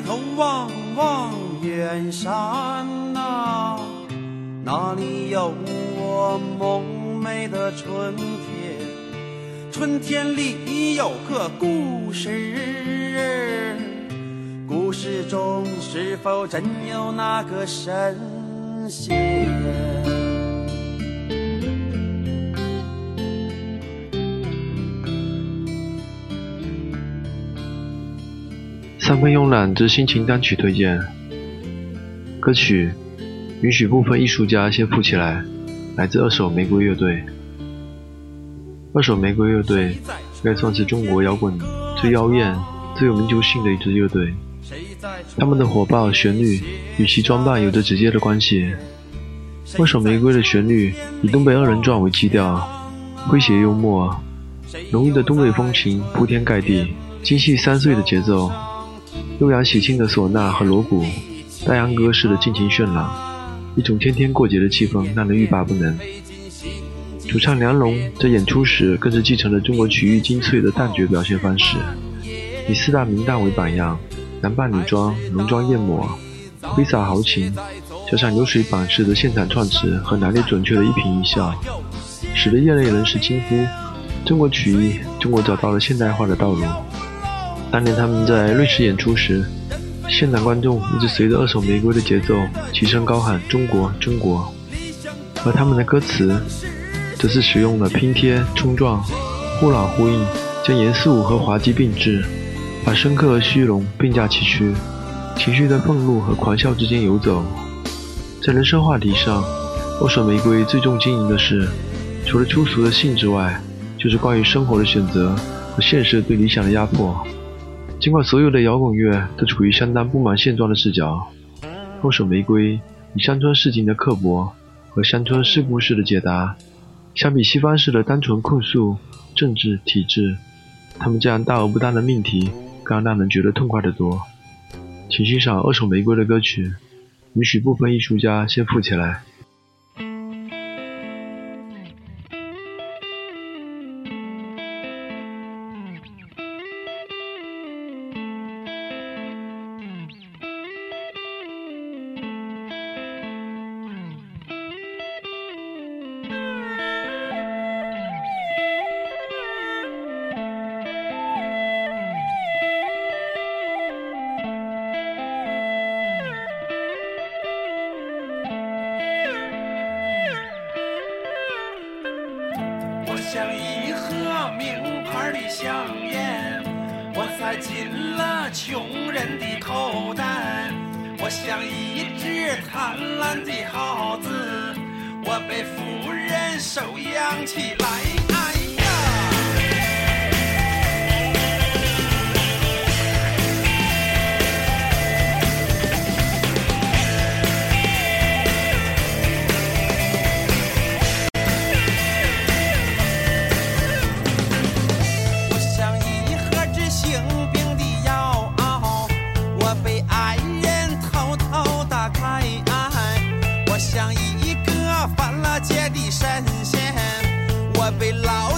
抬头望望远山呐，那里有我梦寐的春天？春天里有个故事，故事中是否真有那个神仙？三分慵懒之心情单曲推荐，歌曲允许部分艺术家先富起来，来自二手玫瑰乐队。二手玫瑰乐队应该算是中国摇滚最妖艳、最有民族性的一支乐队。他们的火爆旋律与其装扮有着直接的关系。二手玫瑰的旋律以东北二人转为基调，诙谐幽默，浓郁的东北风情铺天盖地，精细三岁的节奏。悠扬喜庆的唢呐和锣鼓，大秧歌似的尽情渲染，一种天天过节的气氛让人欲罢不能。主唱梁龙在演出时更是继承了中国曲艺精粹的旦角表现方式，以四大名旦为榜样，男扮女装，浓妆艳抹，挥洒豪情，加上流水版式的现场创词和拿捏准确的一颦一笑，使得业内人士惊呼：中国曲艺，中国找到了现代化的道路。当年他们在瑞士演出时，现场观众一直随着二手玫瑰的节奏齐声高喊“中国，中国”，而他们的歌词则是使用了拼贴、冲撞、忽朗忽应，将严肃和滑稽并置，把深刻和虚荣并驾齐驱，情绪在愤怒和狂笑之间游走。在人生话题上，二手玫瑰最重经营的是，除了粗俗的性之外，就是关于生活的选择和现实对理想的压迫。尽管所有的摇滚乐都处于相当不满现状的视角，后手玫瑰以乡村市井的刻薄和乡村事故式的解答，相比西方式的单纯控诉政治体制，他们这样大而不当的命题更让人觉得痛快得多。请欣赏二手玫瑰的歌曲，允许部分艺术家先富起来。像一盒名牌的香烟，我塞进了穷人的口袋。我像一只贪婪的耗子，我被富人收养起来。像一个犯了戒的神仙。我被老